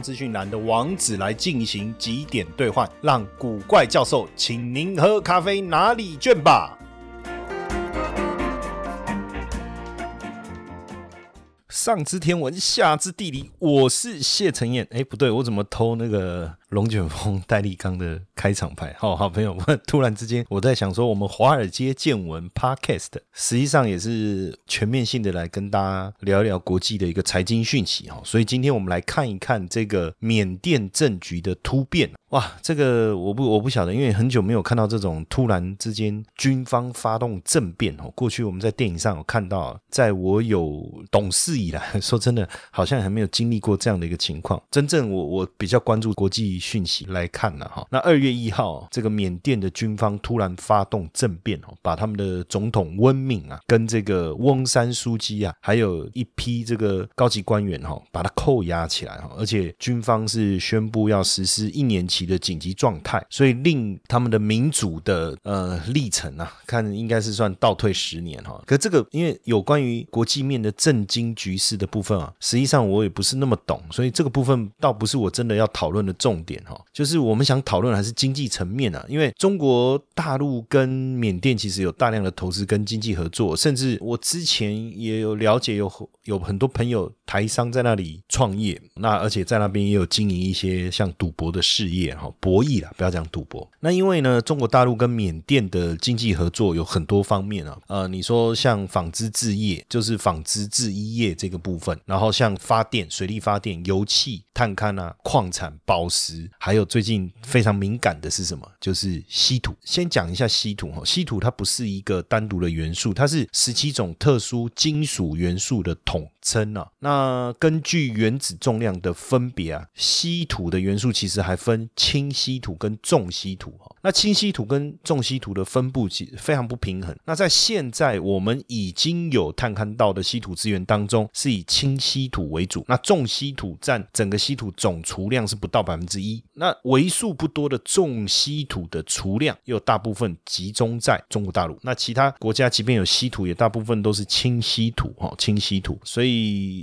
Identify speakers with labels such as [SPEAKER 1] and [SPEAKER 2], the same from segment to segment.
[SPEAKER 1] 资讯栏的网址来进行几点兑换，让古怪教授请您喝咖啡哪里卷吧。上知天文，下知地理，我是谢承彦。哎，不对，我怎么偷那个龙卷风戴立刚的开场白？好好朋友们，突然之间我在想说，我们华尔街见闻 Podcast 实际上也是全面性的来跟大家聊一聊国际的一个财经讯息哈。所以今天我们来看一看这个缅甸政局的突变。哇，这个我不我不晓得，因为很久没有看到这种突然之间军方发动政变哦。过去我们在电影上有看到，在我有懂事以来，说真的，好像还没有经历过这样的一个情况。真正我我比较关注国际讯息来看呢，哈，那二月一号，这个缅甸的军方突然发动政变哦，把他们的总统温敏啊，跟这个翁山书记啊，还有一批这个高级官员哈，把他扣押起来哈，而且军方是宣布要实施一年期。的紧急状态，所以令他们的民主的呃历程啊，看应该是算倒退十年哈。可这个因为有关于国际面的震惊局势的部分啊，实际上我也不是那么懂，所以这个部分倒不是我真的要讨论的重点点哈。就是我们想讨论还是经济层面啊，因为中国大陆跟缅甸其实有大量的投资跟经济合作，甚至我之前也有了解，有有很多朋友台商在那里创业，那而且在那边也有经营一些像赌博的事业。哈，博弈啦，不要讲赌博。那因为呢，中国大陆跟缅甸的经济合作有很多方面啊。呃，你说像纺织制业，就是纺织制衣业这个部分；然后像发电、水力发电、油气、探勘啊、矿产、宝石，还有最近非常敏感的是什么？就是稀土。先讲一下稀土哈，稀土它不是一个单独的元素，它是十七种特殊金属元素的统称啊。那根据原子重量的分别啊，稀土的元素其实还分。轻稀土跟重稀土哈，那轻稀土跟重稀土的分布其非常不平衡。那在现在我们已经有探勘到的稀土资源当中，是以轻稀土为主，那重稀土占整个稀土总储量是不到百分之一。那为数不多的重稀土的储量又大部分集中在中国大陆，那其他国家即便有稀土，也大部分都是轻稀土哈，轻稀土。所以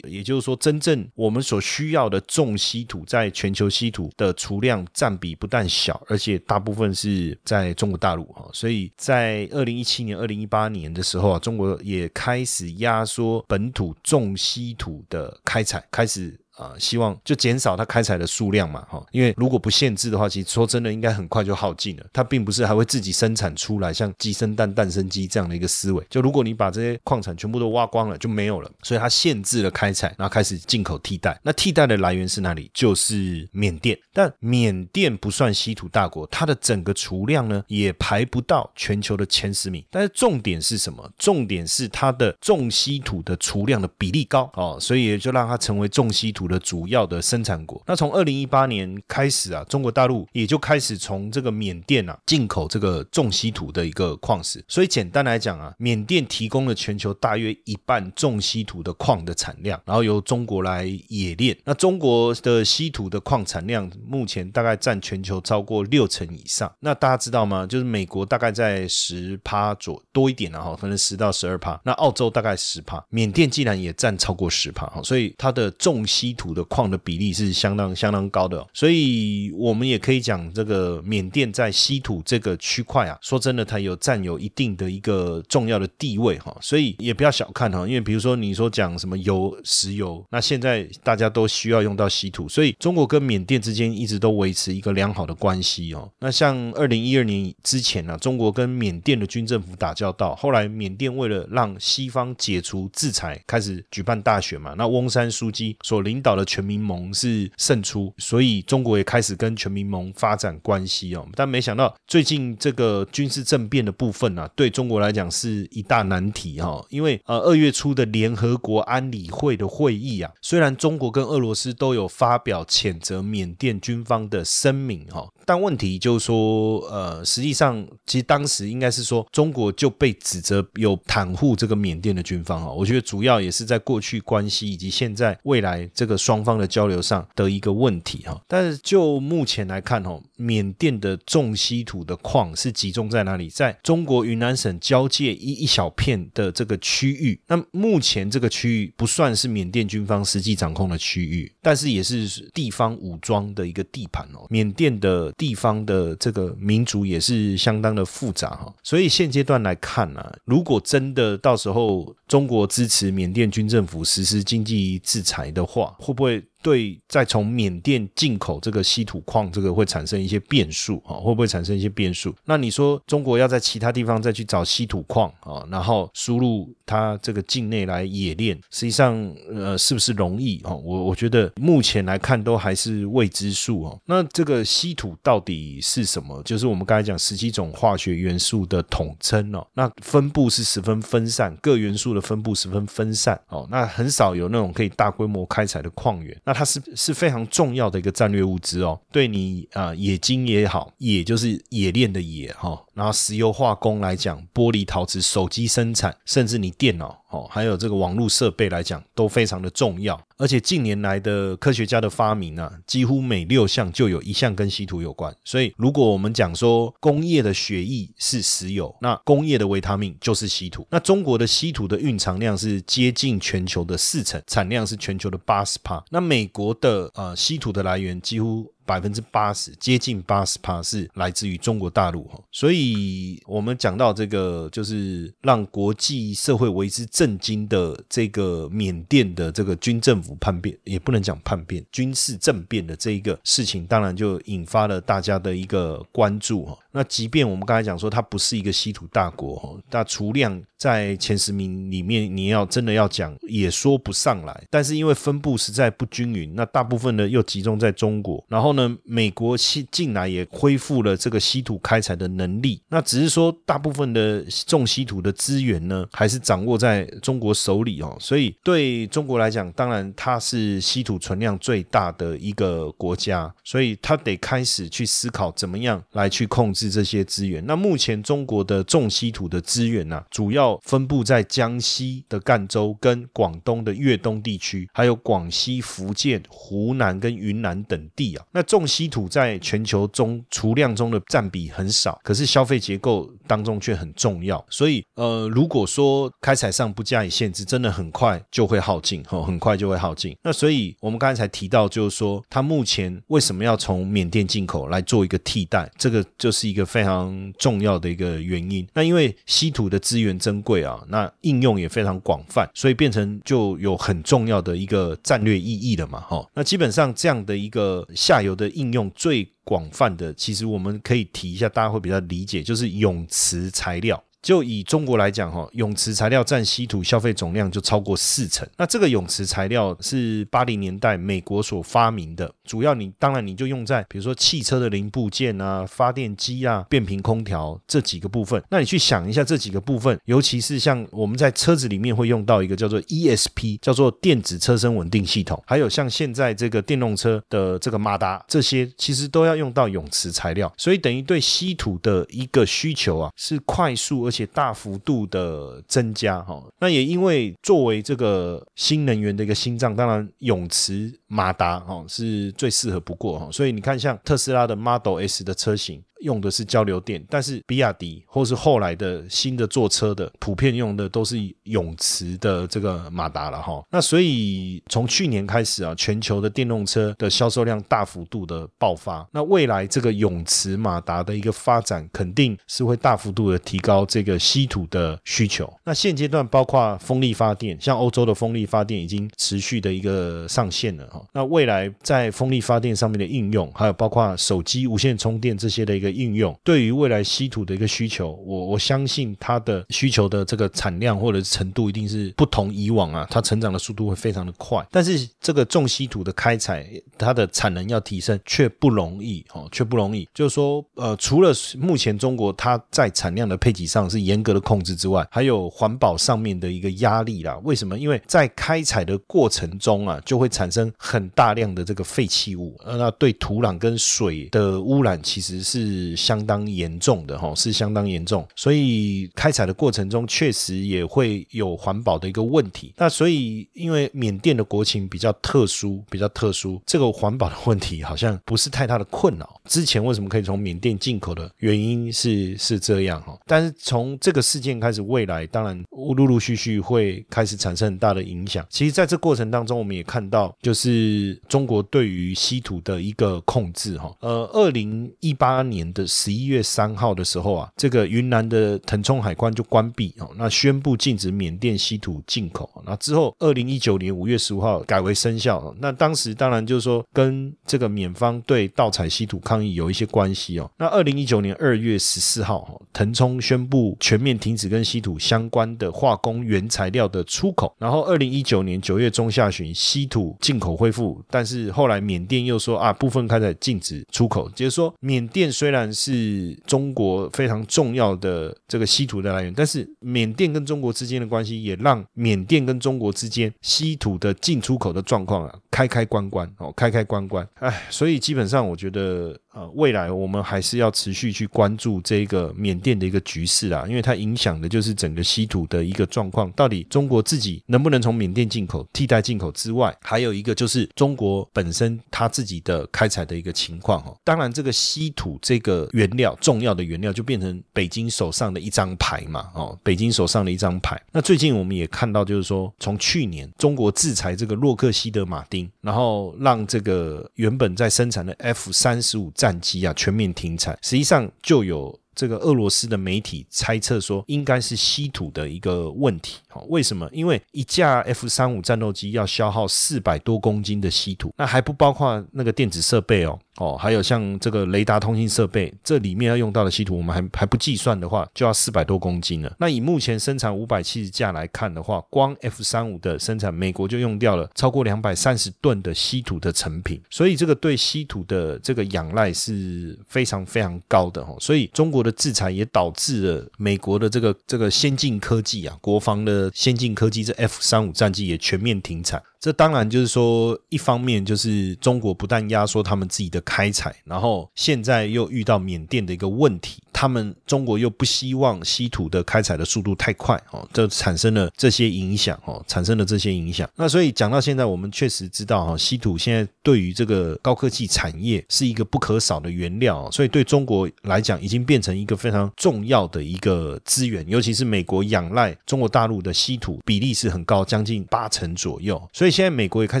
[SPEAKER 1] 也就是说，真正我们所需要的重稀土，在全球稀土的储量占。比不但小，而且大部分是在中国大陆哈，所以在二零一七年、二零一八年的时候啊，中国也开始压缩本土重稀土的开采，开始。啊，希望就减少它开采的数量嘛，哈，因为如果不限制的话，其实说真的，应该很快就耗尽了。它并不是还会自己生产出来，像鸡生蛋，蛋生鸡这样的一个思维。就如果你把这些矿产全部都挖光了，就没有了。所以它限制了开采，然后开始进口替代。那替代的来源是哪里？就是缅甸。但缅甸不算稀土大国，它的整个储量呢，也排不到全球的前十名。但是重点是什么？重点是它的重稀土的储量的比例高哦，所以也就让它成为重稀土。的主要的生产国，那从二零一八年开始啊，中国大陆也就开始从这个缅甸啊进口这个重稀土的一个矿石。所以简单来讲啊，缅甸提供了全球大约一半重稀土的矿的产量，然后由中国来冶炼。那中国的稀土的矿产量目前大概占全球超过六成以上。那大家知道吗？就是美国大概在十趴左多一点了哈，可能十到十二趴。那澳洲大概十趴，缅甸既然也占超过十趴哈，所以它的重稀土的矿的比例是相当相当高的，所以我们也可以讲，这个缅甸在稀土这个区块啊，说真的，它有占有一定的一个重要的地位哈，所以也不要小看哈，因为比如说你说讲什么油、石油，那现在大家都需要用到稀土，所以中国跟缅甸之间一直都维持一个良好的关系哦。那像二零一二年之前呢，中国跟缅甸的军政府打交道，后来缅甸为了让西方解除制裁，开始举办大选嘛，那翁山书记所领。导的全民盟是胜出，所以中国也开始跟全民盟发展关系哦。但没想到最近这个军事政变的部分啊，对中国来讲是一大难题哈。因为呃二月初的联合国安理会的会议啊，虽然中国跟俄罗斯都有发表谴责缅甸军方的声明哈，但问题就是说呃实际上其实当时应该是说中国就被指责有袒护这个缅甸的军方哈。我觉得主要也是在过去关系以及现在未来这个双方的交流上的一个问题哈。但是就目前来看哈，缅甸的重稀土的矿是集中在哪里？在中国云南省交界一一小片的这个区域。那目前这个区域不算是缅甸军方实际掌控的区域，但是也是地方武装的一个地盘哦。缅甸的地方的这个民族也是相当的复杂哈。所以现阶段来看呢，如果真的到时候中国支持缅甸军政府实施经济制裁的话，会不会？对，再从缅甸进口这个稀土矿，这个会产生一些变数啊？会不会产生一些变数？那你说中国要在其他地方再去找稀土矿啊，然后输入它这个境内来冶炼，实际上呃是不是容易啊？我我觉得目前来看都还是未知数哦。那这个稀土到底是什么？就是我们刚才讲十七种化学元素的统称哦。那分布是十分分散，各元素的分布十分分散哦。那很少有那种可以大规模开采的矿源。那它是是非常重要的一个战略物资哦，对你啊冶金也好，冶就是冶炼的冶哈，然后石油化工来讲，玻璃陶瓷、手机生产，甚至你电脑哦，还有这个网络设备来讲，都非常的重要。而且近年来的科学家的发明啊，几乎每六项就有一项跟稀土有关。所以，如果我们讲说工业的血液是石油，那工业的维他命就是稀土。那中国的稀土的蕴藏量是接近全球的四成，产量是全球的八十帕。那美国的呃稀土的来源几乎。百分之八十，接近八十帕是来自于中国大陆哈，所以我们讲到这个，就是让国际社会为之震惊的这个缅甸的这个军政府叛变，也不能讲叛变，军事政变的这一个事情，当然就引发了大家的一个关注哈。那即便我们刚才讲说它不是一个稀土大国哈，那储量在前十名里面，你要真的要讲也说不上来，但是因为分布实在不均匀，那大部分呢又集中在中国，然后。呢，美国西近来也恢复了这个稀土开采的能力，那只是说大部分的重稀土的资源呢，还是掌握在中国手里哦。所以对中国来讲，当然它是稀土存量最大的一个国家，所以它得开始去思考怎么样来去控制这些资源。那目前中国的重稀土的资源呢，主要分布在江西的赣州跟广东的粤东地区，还有广西、福建、湖南跟云南等地啊。那重稀土在全球中储量中的占比很少，可是消费结构当中却很重要。所以，呃，如果说开采上不加以限制，真的很快就会耗尽，哈，很快就会耗尽。那所以，我们刚才才提到，就是说，它目前为什么要从缅甸进口来做一个替代？这个就是一一个非常重要的一个原因。那因为稀土的资源珍贵啊，那应用也非常广泛，所以变成就有很重要的一个战略意义了嘛，哈。那基本上这样的一个下游。的应用最广泛的，其实我们可以提一下，大家会比较理解，就是永磁材料。就以中国来讲，哈，永磁材料占稀土消费总量就超过四成。那这个永磁材料是八零年代美国所发明的，主要你当然你就用在比如说汽车的零部件啊、发电机啊、变频空调这几个部分。那你去想一下这几个部分，尤其是像我们在车子里面会用到一个叫做 ESP，叫做电子车身稳定系统，还有像现在这个电动车的这个马达，这些其实都要用到永磁材料。所以等于对稀土的一个需求啊，是快速而且大幅度的增加哈，那也因为作为这个新能源的一个心脏，当然泳池马达哈是最适合不过哈，所以你看像特斯拉的 Model S 的车型。用的是交流电，但是比亚迪或是后来的新的坐车的，普遍用的都是永磁的这个马达了哈。那所以从去年开始啊，全球的电动车的销售量大幅度的爆发。那未来这个永磁马达的一个发展，肯定是会大幅度的提高这个稀土的需求。那现阶段包括风力发电，像欧洲的风力发电已经持续的一个上线了哈。那未来在风力发电上面的应用，还有包括手机无线充电这些的一个应用，对于未来稀土的一个需求，我我相信它的需求的这个产量或者是程度一定是不同以往啊，它成长的速度会非常的快。但是这个重稀土的开采，它的产能要提升却不容易哦，却不容易。就是说，呃，除了目前中国它在产量的配给上是严格的控制之外，还有环保上面的一个压力啦。为什么？因为在开采的过程中啊，就会产生很大量的这个废弃物，那对土壤跟水的污染其实是相当严重的哈，是相当严重。所以开采的过程中确实也会有环保的一个问题。那所以因为缅甸的国情比较特殊，比较特殊，这个环保的问题好像不是太大的困扰。之前为什么可以从缅甸进口的原因是是这样哈，但是从这个事件开始，未来当然陆陆续续会开始产生很大的影响。其实，在这过程当中，我们也看到，就是是中国对于稀土的一个控制哈。呃，二零一八年的十一月三号的时候啊，这个云南的腾冲海关就关闭哦，那宣布禁止缅甸稀土进口。那之后，二零一九年五月十五号改为生效。那当时当然就是说，跟这个缅方对盗采稀土抗议有一些关系哦。那二零一九年二月十四号，腾冲宣布全面停止跟稀土相关的化工原材料的出口。然后二零一九年九月中下旬，稀土进口恢复，但是后来缅甸又说啊，部分开始禁止出口。就是说，缅甸虽然是中国非常重要的这个稀土的来源，但是缅甸跟中国之间的关系也让缅甸跟中国之间稀土的进出口的状况啊，开开关关哦，开开关关。哎，所以基本上我觉得。呃，未来我们还是要持续去关注这个缅甸的一个局势啊，因为它影响的就是整个稀土的一个状况。到底中国自己能不能从缅甸进口替代进口之外，还有一个就是中国本身它自己的开采的一个情况哦。当然，这个稀土这个原料重要的原料就变成北京手上的一张牌嘛哦，北京手上的一张牌。那最近我们也看到，就是说从去年中国制裁这个洛克希德马丁，然后让这个原本在生产的 F 三十五。战机啊，全面停产，实际上就有这个俄罗斯的媒体猜测说，应该是稀土的一个问题。好，为什么？因为一架 F 三五战斗机要消耗四百多公斤的稀土，那还不包括那个电子设备哦。哦，还有像这个雷达通信设备，这里面要用到的稀土，我们还还不计算的话，就要四百多公斤了。那以目前生产五百七十架来看的话，光 F 三五的生产，美国就用掉了超过两百三十吨的稀土的成品。所以这个对稀土的这个仰赖是非常非常高的哦。所以中国的制裁也导致了美国的这个这个先进科技啊，国防的先进科技，这 F 三五战机也全面停产。这当然就是说，一方面就是中国不但压缩他们自己的开采，然后现在又遇到缅甸的一个问题。他们中国又不希望稀土的开采的速度太快哦，这产生了这些影响哦，产生了这些影响。那所以讲到现在，我们确实知道哈，稀土现在对于这个高科技产业是一个不可少的原料，所以对中国来讲，已经变成一个非常重要的一个资源。尤其是美国仰赖中国大陆的稀土比例是很高，将近八成左右。所以现在美国也开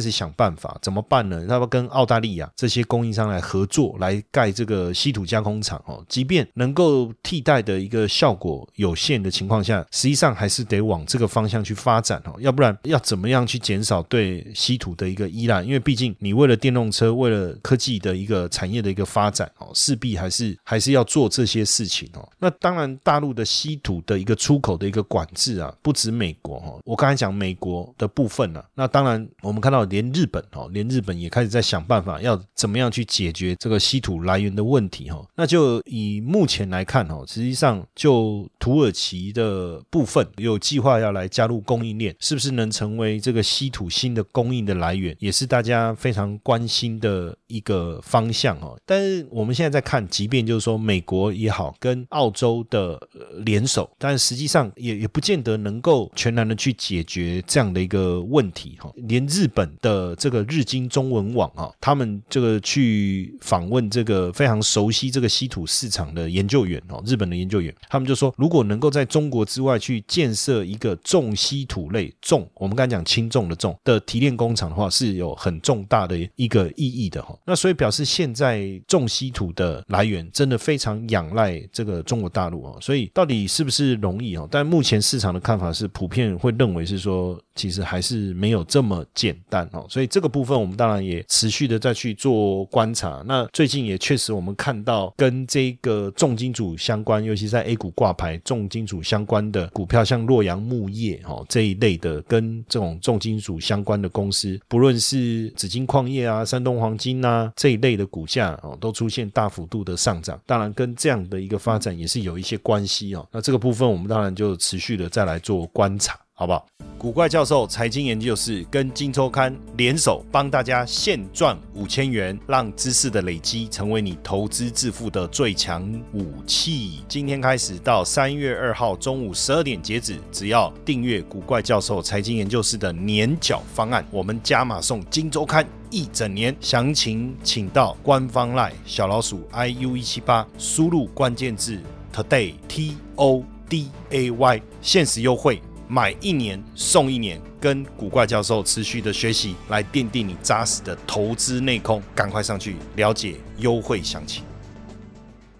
[SPEAKER 1] 始想办法，怎么办呢？要不跟澳大利亚这些供应商来合作，来盖这个稀土加工厂哦？即便能够替代的一个效果有限的情况下，实际上还是得往这个方向去发展哦，要不然要怎么样去减少对稀土的一个依赖？因为毕竟你为了电动车，为了科技的一个产业的一个发展哦，势必还是还是要做这些事情哦。那当然，大陆的稀土的一个出口的一个管制啊，不止美国哈，我刚才讲美国的部分呢，那当然我们看到连日本哦，连日本也开始在想办法要怎么样去解决这个稀土来源的问题哈。那就以目前来看哦，实际上就土耳其的部分有计划要来加入供应链，是不是能成为这个稀土新的供应的来源，也是大家非常关心的一个方向哦。但是我们现在在看，即便就是说美国也好，跟澳洲的联手，但实际上也也不见得能够全然的去解决这样的一个问题哈。连日本的这个日经中文网啊，他们这个去访问这个非常熟悉这个稀土市场的研究。员哦，日本的研究员，他们就说，如果能够在中国之外去建设一个重稀土类重，我们刚才讲轻重的重的提炼工厂的话，是有很重大的一个意义的哈。那所以表示现在重稀土的来源真的非常仰赖这个中国大陆哦。所以到底是不是容易哦？但目前市场的看法是普遍会认为是说。其实还是没有这么呃简单哦，所以这个部分我们当然也持续的再去做观察。那最近也确实我们看到跟这个重金属相关，尤其在 A 股挂牌重金属相关的股票，像洛阳木业哦这一类的，跟这种重金属相关的公司，不论是紫金矿业啊、山东黄金啊这一类的股价哦，都出现大幅度的上涨。当然跟这样的一个发展也是有一些关系哦。那这个部分我们当然就持续的再来做观察。好不好？古怪教授财经研究室跟金周刊联手，帮大家现赚五千元，让知识的累积成为你投资致富的最强武器。今天开始到三月二号中午十二点截止，只要订阅古怪教授财经研究室的年缴方案，我们加码送金周刊一整年。详情请到官方 line 小老鼠 iu 一七八，输入关键字 today t o d a y，限时优惠。买一年送一年，跟古怪教授持续的学习，来奠定你扎实的投资内功。赶快上去了解优惠详情。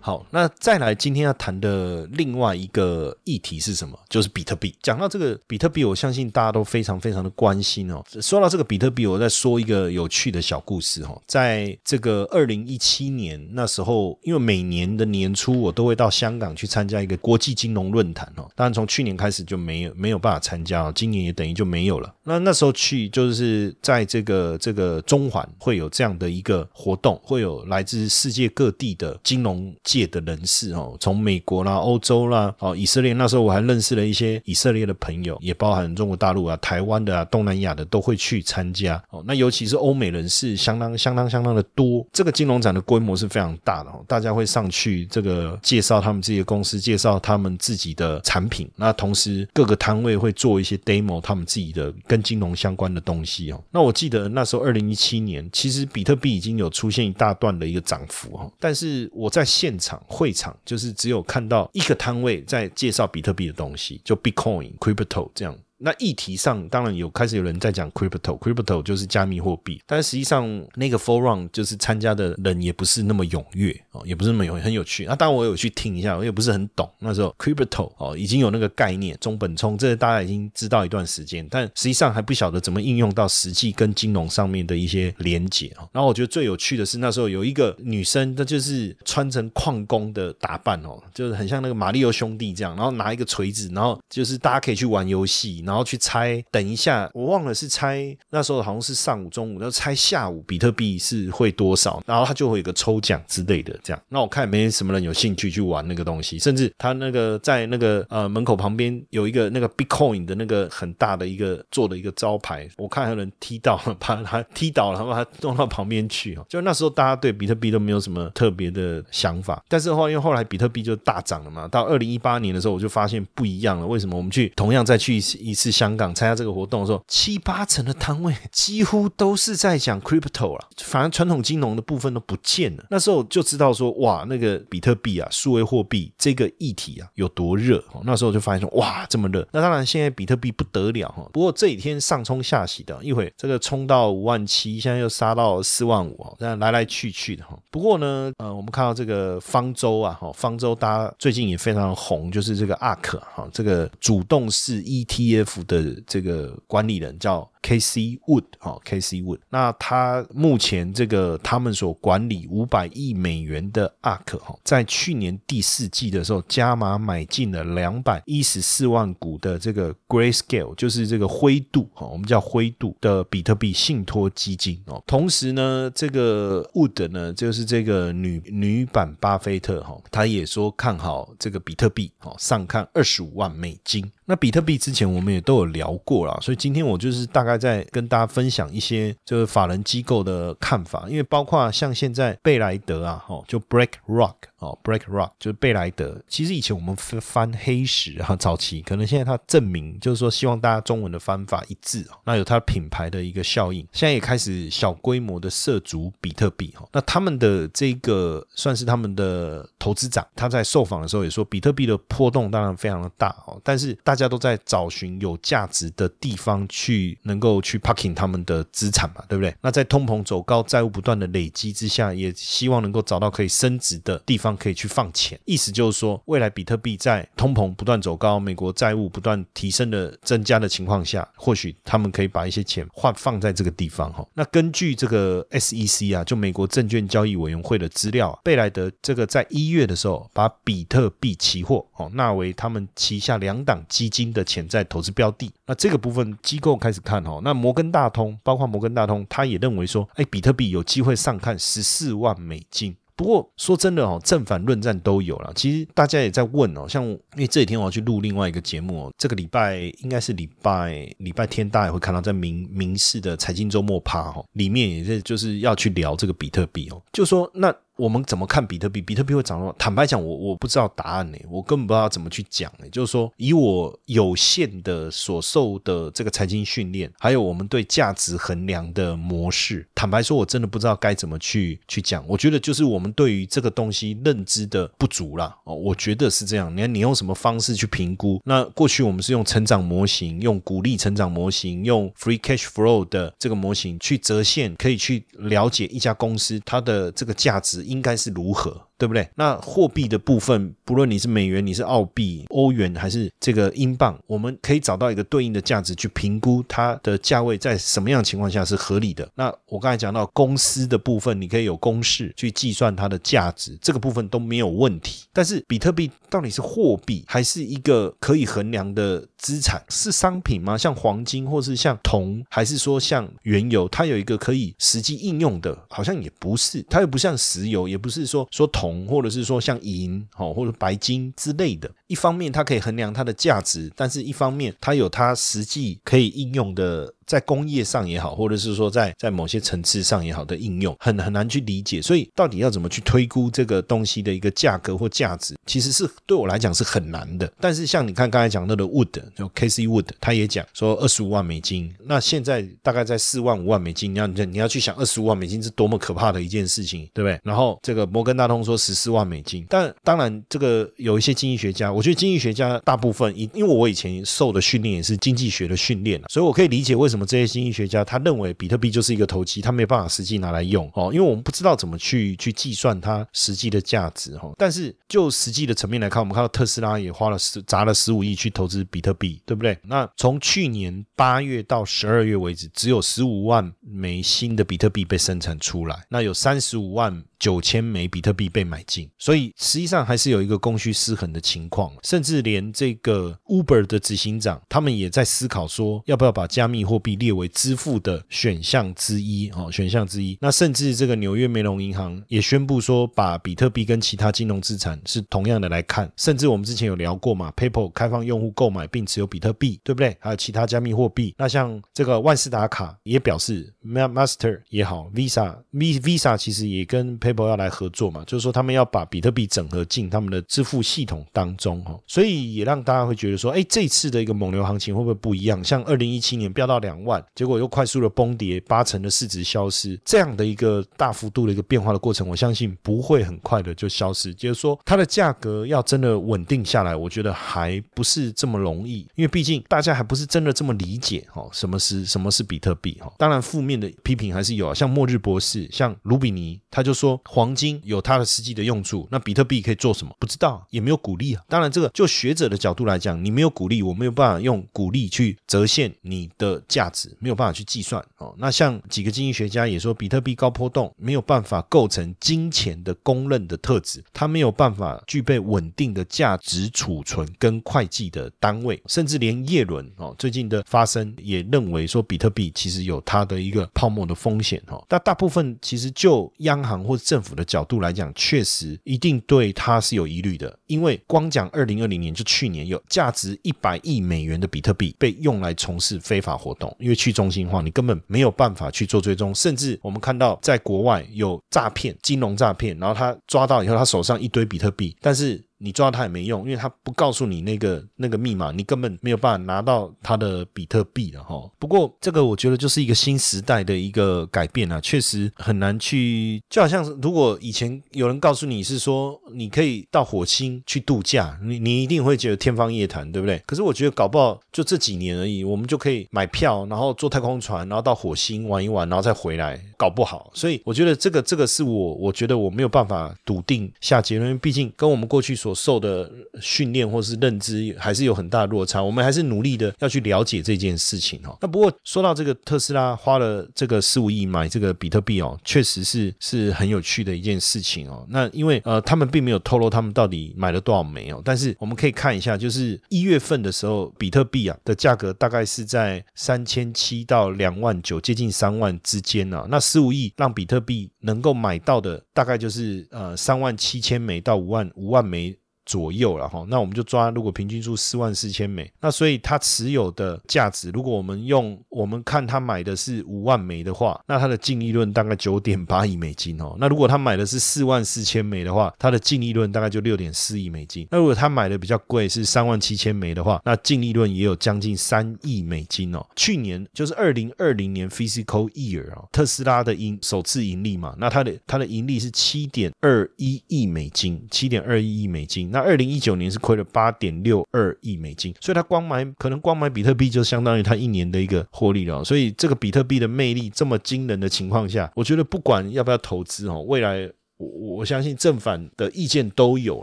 [SPEAKER 1] 好，那再来今天要谈的另外一个议题是什么？就是比特币。讲到这个比特币，我相信大家都非常非常的关心哦。说到这个比特币，我再说一个有趣的小故事哈。在这个二零一七年那时候，因为每年的年初我都会到香港去参加一个国际金融论坛哦。当然从去年开始就没有没有办法参加，今年也等于就没有了。那那时候去就是在这个这个中环会有这样的一个活动，会有来自世界各地的金融。界的人士哦，从美国啦、欧洲啦、哦以色列，那时候我还认识了一些以色列的朋友，也包含中国大陆啊、台湾的啊、东南亚的都会去参加哦。那尤其是欧美人士，相当相当相当的多。这个金融展的规模是非常大的哦，大家会上去这个介绍他们自己的公司，介绍他们自己的产品。那同时各个摊位会做一些 demo，他们自己的跟金融相关的东西哦。那我记得那时候二零一七年，其实比特币已经有出现一大段的一个涨幅哦，但是我在现场会场就是只有看到一个摊位在介绍比特币的东西，就 Bitcoin、Crypto 这样。那议题上当然有开始有人在讲 crypto，crypto 就是加密货币，但实际上那个 forum 就是参加的人也不是那么踊跃哦，也不是那么有很有趣。那当然我有去听一下，我也不是很懂。那时候 crypto 哦已经有那个概念，中本聪这大家已经知道一段时间，但实际上还不晓得怎么应用到实际跟金融上面的一些连结哦。然后我觉得最有趣的是那时候有一个女生，她就是穿成矿工的打扮哦，就是很像那个马里奥兄弟这样，然后拿一个锤子，然后就是大家可以去玩游戏，然后。然后去猜，等一下，我忘了是猜那时候好像是上午、中午，然后猜下午比特币是会多少，然后他就会有个抽奖之类的这样。那我看没什么人有兴趣去玩那个东西，甚至他那个在那个呃门口旁边有一个那个 Bitcoin 的那个很大的一个做的一个招牌，我看有人踢到，把他踢倒了，把他弄到旁边去就那时候大家对比特币都没有什么特别的想法，但是后因为后来比特币就大涨了嘛，到二零一八年的时候我就发现不一样了。为什么？我们去同样再去一次一次。香港参加这个活动的时候，七八成的摊位几乎都是在讲 crypto 了，反而传统金融的部分都不见了。那时候就知道说，哇，那个比特币啊，数位货币这个议题啊有多热。那时候就发现说，哇，这么热。那当然，现在比特币不得了哈。不过这几天上冲下洗的，一会这个冲到五万七，现在又杀到四万五这样来来去去的哈。不过呢，呃，我们看到这个方舟啊，哈，方舟大家最近也非常红，就是这个 ARK 哈，这个主动式 ETF。府的这个管理人叫。K C Wood 哦，K C Wood，那他目前这个他们所管理五百亿美元的 ARK 哈，在去年第四季的时候加码买进了两百一十四万股的这个 Grayscale，就是这个灰度哈，我们叫灰度的比特币信托基金哦。同时呢，这个 Wood 呢，就是这个女女版巴菲特哈，他也说看好这个比特币哦，上看二十五万美金。那比特币之前我们也都有聊过啦，所以今天我就是大概在跟大家分享一些就是法人机构的看法，因为包括像现在贝莱德啊，吼，就 Break Rock 哦，Break Rock 就是贝莱德。其实以前我们翻黑石哈，早期可能现在它证明就是说希望大家中文的翻法一致哦，那有它品牌的一个效应，现在也开始小规模的涉足比特币哈。那他们的这个算是他们的投资长，他在受访的时候也说，比特币的波动当然非常的大哦，但是大家都在找寻有价值的地方去能够去 parking 他们的资产嘛，对不对？那在通膨走高、债务不断的累积之下，也希望能够找到可以升值的地方可以去放钱。意思就是说，未来比特币在通膨不断走高、美国债务不断提升的增加的情况下，或许他们可以把一些钱换放在这个地方哈。那根据这个 SEC 啊，就美国证券交易委员会的资料，贝莱德这个在一月的时候把比特币期货哦纳为他们旗下两档基金的潜在投资标的。那这个部分机构开始看哈，那摩根大通包括摩根大通，他也认为说，哎，比特币有机会上看十四万美金。不过说真的哦，正反论战都有了。其实大家也在问哦，像因为这几天我要去录另外一个节目哦，这个礼拜应该是礼拜礼拜天，大家也会看到在明明视的财经周末趴哦，里面也是就是要去聊这个比特币哦，就说那。我们怎么看比特币？比特币会涨吗？坦白讲，我我不知道答案呢，我根本不知道怎么去讲呢。就是说，以我有限的所受的这个财经训练，还有我们对价值衡量的模式，坦白说，我真的不知道该怎么去去讲。我觉得就是我们对于这个东西认知的不足啦。哦，我觉得是这样。你看，你用什么方式去评估？那过去我们是用成长模型，用鼓励成长模型，用 free cash flow 的这个模型去折现，可以去了解一家公司它的这个价值。应该是如何？对不对？那货币的部分，不论你是美元、你是澳币、欧元还是这个英镑，我们可以找到一个对应的价值去评估它的价位在什么样情况下是合理的。那我刚才讲到公司的部分，你可以有公式去计算它的价值，这个部分都没有问题。但是比特币到底是货币还是一个可以衡量的资产？是商品吗？像黄金或是像铜，还是说像原油？它有一个可以实际应用的，好像也不是。它又不像石油，也不是说说铜。铜，或者是说像银，哦，或者白金之类的。一方面它可以衡量它的价值，但是一方面它有它实际可以应用的。在工业上也好，或者是说在在某些层次上也好的应用，很很难去理解。所以到底要怎么去推估这个东西的一个价格或价值，其实是对我来讲是很难的。但是像你看刚才讲到的 Wood，就 Casey Wood，他也讲说二十五万美金，那现在大概在四万五万美金。你要你要去想二十五万美金是多么可怕的一件事情，对不对？然后这个摩根大通说十四万美金，但当然这个有一些经济学家，我觉得经济学家大部分因因为我以前受的训练也是经济学的训练所以我可以理解为什么。什么这些经济学家他认为比特币就是一个投机，他没有办法实际拿来用哦，因为我们不知道怎么去去计算它实际的价值哈。但是就实际的层面来看，我们看到特斯拉也花了十砸了十五亿去投资比特币，对不对？那从去年八月到十二月为止，只有十五万枚新的比特币被生产出来，那有三十五万。九千枚比特币被买进，所以实际上还是有一个供需失衡的情况，甚至连这个 Uber 的执行长，他们也在思考说，要不要把加密货币列为支付的选项之一哦，选项之一。那甚至这个纽约梅隆银行也宣布说，把比特币跟其他金融资产是同样的来看。甚至我们之前有聊过嘛，PayPal 开放用户购买并持有比特币，对不对？还有其他加密货币。那像这个万事达卡也表示，Master 也好，Visa，Visa 其实也跟 PayPal 要来合作嘛？就是说他们要把比特币整合进他们的支付系统当中哈，所以也让大家会觉得说，哎，这次的一个猛牛行情会不会不一样？像二零一七年飙到两万，结果又快速的崩跌，八成的市值消失，这样的一个大幅度的一个变化的过程，我相信不会很快的就消失。就是说它的价格要真的稳定下来，我觉得还不是这么容易，因为毕竟大家还不是真的这么理解哈，什么是什么是比特币哈？当然负面的批评还是有啊，像末日博士，像卢比尼，他就说。黄金有它的实际的用处，那比特币可以做什么？不知道，也没有鼓励啊。当然，这个就学者的角度来讲，你没有鼓励，我没有办法用鼓励去折现你的价值，没有办法去计算哦。那像几个经济学家也说，比特币高波动没有办法构成金钱的公认的特质，它没有办法具备稳定的价值储存跟会计的单位，甚至连叶伦哦最近的发生也认为说，比特币其实有它的一个泡沫的风险哦。但大部分其实就央行或者政府的角度来讲，确实一定对它是有疑虑的，因为光讲二零二零年就去年有价值一百亿美元的比特币被用来从事非法活动，因为去中心化，你根本没有办法去做追踪，甚至我们看到在国外有诈骗、金融诈骗，然后他抓到以后，他手上一堆比特币，但是。你抓他也没用，因为他不告诉你那个那个密码，你根本没有办法拿到他的比特币了哈。不过这个我觉得就是一个新时代的一个改变啊，确实很难去，就好像如果以前有人告诉你是说你可以到火星去度假，你你一定会觉得天方夜谭，对不对？可是我觉得搞不好就这几年而已，我们就可以买票，然后坐太空船，然后到火星玩一玩，然后再回来，搞不好。所以我觉得这个这个是我我觉得我没有办法笃定下结论，毕竟跟我们过去所受的训练或是认知还是有很大的落差，我们还是努力的要去了解这件事情哦。那不过说到这个特斯拉花了这个十五亿买这个比特币哦，确实是是很有趣的一件事情哦。那因为呃他们并没有透露他们到底买了多少枚哦，但是我们可以看一下，就是一月份的时候，比特币啊的价格大概是在三千七到两万九，接近三万之间呢。那十五亿让比特币能够买到的大概就是呃三万七千枚到五万五万枚。左右了哈，那我们就抓，如果平均数四万四千枚，那所以它持有的价值，如果我们用我们看他买的是五万枚的话，那它的净利润大概九点八亿美金哦。那如果他买的是四万四千枚的话，它的净利润大概就六点四亿美金。那如果他买的比较贵，是三万七千枚的话，那净利润也有将近三亿美金哦。去年就是二零二零年 physical year 哦，特斯拉的盈首次盈利嘛，那它的它的盈利是七点二一亿美金，七点二一亿美金。那二零一九年是亏了八点六二亿美金，所以他光买可能光买比特币就相当于他一年的一个获利了。所以这个比特币的魅力这么惊人的情况下，我觉得不管要不要投资哦，未来。我我相信正反的意见都有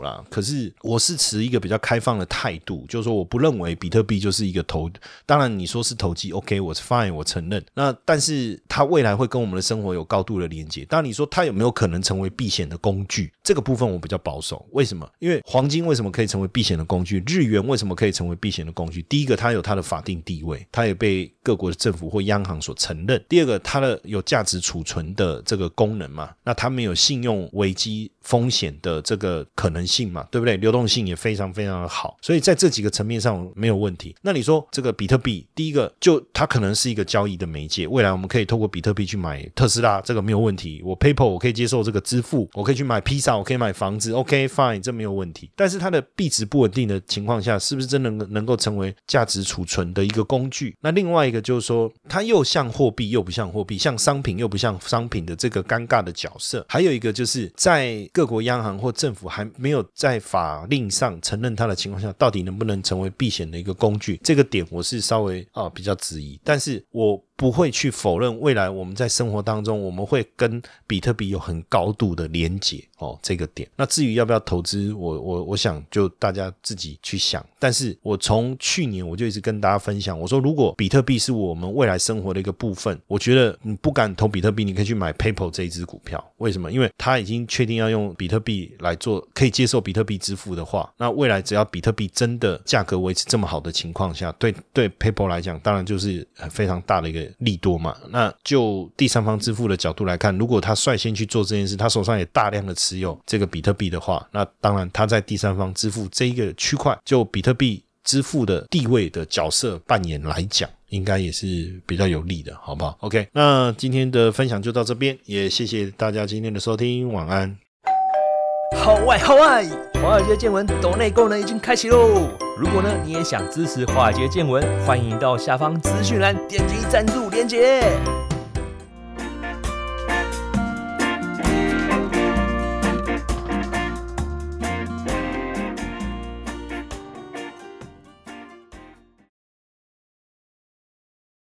[SPEAKER 1] 啦，可是我是持一个比较开放的态度，就是说我不认为比特币就是一个投，当然你说是投机，OK，我是 fine，我承认。那但是它未来会跟我们的生活有高度的连接。当你说它有没有可能成为避险的工具，这个部分我比较保守。为什么？因为黄金为什么可以成为避险的工具？日元为什么可以成为避险的工具？第一个，它有它的法定地位，它也被各国的政府或央行所承认。第二个，它的有价值储存的这个功能嘛，那它没有信用。危机风险的这个可能性嘛，对不对？流动性也非常非常的好，所以在这几个层面上没有问题。那你说这个比特币，第一个就它可能是一个交易的媒介，未来我们可以透过比特币去买特斯拉，这个没有问题。我 PayPal 我可以接受这个支付，我可以去买披萨，我可以买房子，OK fine，这没有问题。但是它的币值不稳定的情况下，是不是真的能够成为价值储存的一个工具？那另外一个就是说，它又像货币又不像货币，像商品又不像商品的这个尴尬的角色。还有一个就是。在各国央行或政府还没有在法令上承认它的情况下，到底能不能成为避险的一个工具？这个点我是稍微啊比较质疑，但是我。不会去否认未来我们在生活当中我们会跟比特币有很高度的连结哦，这个点。那至于要不要投资，我我我想就大家自己去想。但是我从去年我就一直跟大家分享，我说如果比特币是我们未来生活的一个部分，我觉得你不敢投比特币，你可以去买 PayPal 这一支股票。为什么？因为它已经确定要用比特币来做，可以接受比特币支付的话，那未来只要比特币真的价格维持这么好的情况下，对对 PayPal 来讲，当然就是非常大的一个。利多嘛？那就第三方支付的角度来看，如果他率先去做这件事，他手上也大量的持有这个比特币的话，那当然他在第三方支付这一个区块，就比特币支付的地位的角色扮演来讲，应该也是比较有利的，好不好？OK，那今天的分享就到这边，也谢谢大家今天的收听，晚安。
[SPEAKER 2] 好外好外，华尔街见闻抖内功能已经开启喽！如果呢你也想支持华尔街见闻，欢迎到下方资讯栏点击赞助链接。